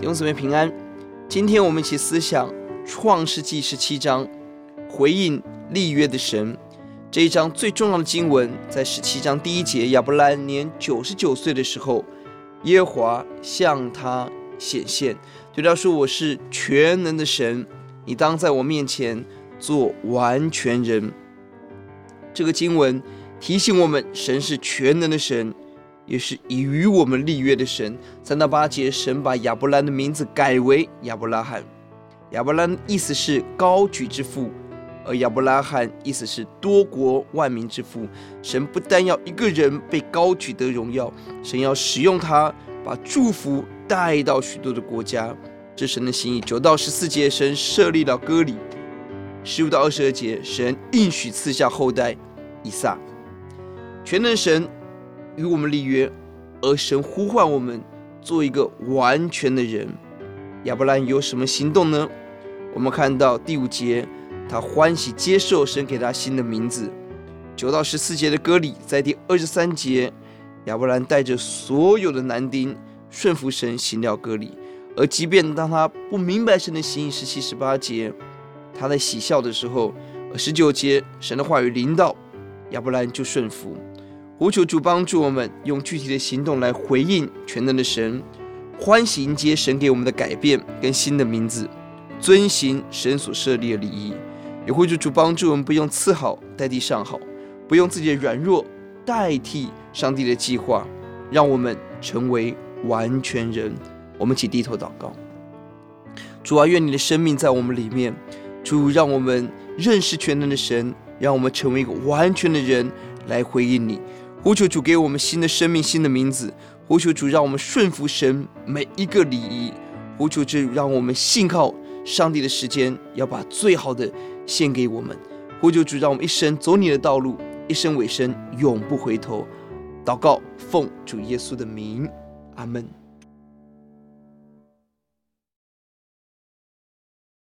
永姊妹平安。今天我们一起思想创世纪十七章，回应立约的神。这一章最重要的经文在十七章第一节。亚伯兰年九十九岁的时候，耶和华向他显现，对他说：“我是全能的神，你当在我面前做完全人。”这个经文提醒我们，神是全能的神。也是已与我们立约的神。三到八节，神把亚伯兰的名字改为亚伯拉罕。亚伯兰意思是高举之父，而亚伯拉罕意思是多国万民之父。神不但要一个人被高举得荣耀，神要使用他，把祝福带到许多的国家。这神的心意。九到十四节，神设立了割礼。十五到二十二节，神应许赐下后代以撒。全能神。与我们立约，而神呼唤我们做一个完全的人。亚伯兰有什么行动呢？我们看到第五节，他欢喜接受神给他新的名字。九到十四节的割礼，在第二十三节，亚伯兰带着所有的男丁顺服神行了割礼。而即便当他不明白神的心意，十七、十八节，他在喜笑的时候，十九节神的话语临到亚伯兰就顺服。呼求主帮助我们，用具体的行动来回应全能的神，欢喜迎接神给我们的改变跟新的名字，遵行神所设立的礼仪。也呼求主帮助我们，不用次好代替上好，不用自己的软弱代替上帝的计划，让我们成为完全人。我们请低头祷告。主啊，愿你的生命在我们里面。主，让我们认识全能的神，让我们成为一个完全的人来回应你。呼求主给我们新的生命、新的名字。呼求主让我们顺服神每一个礼仪。呼求主让我们信靠上帝的时间，要把最好的献给我们。呼求主让我们一生走你的道路，一生尾声永不回头。祷告，奉主耶稣的名，阿门。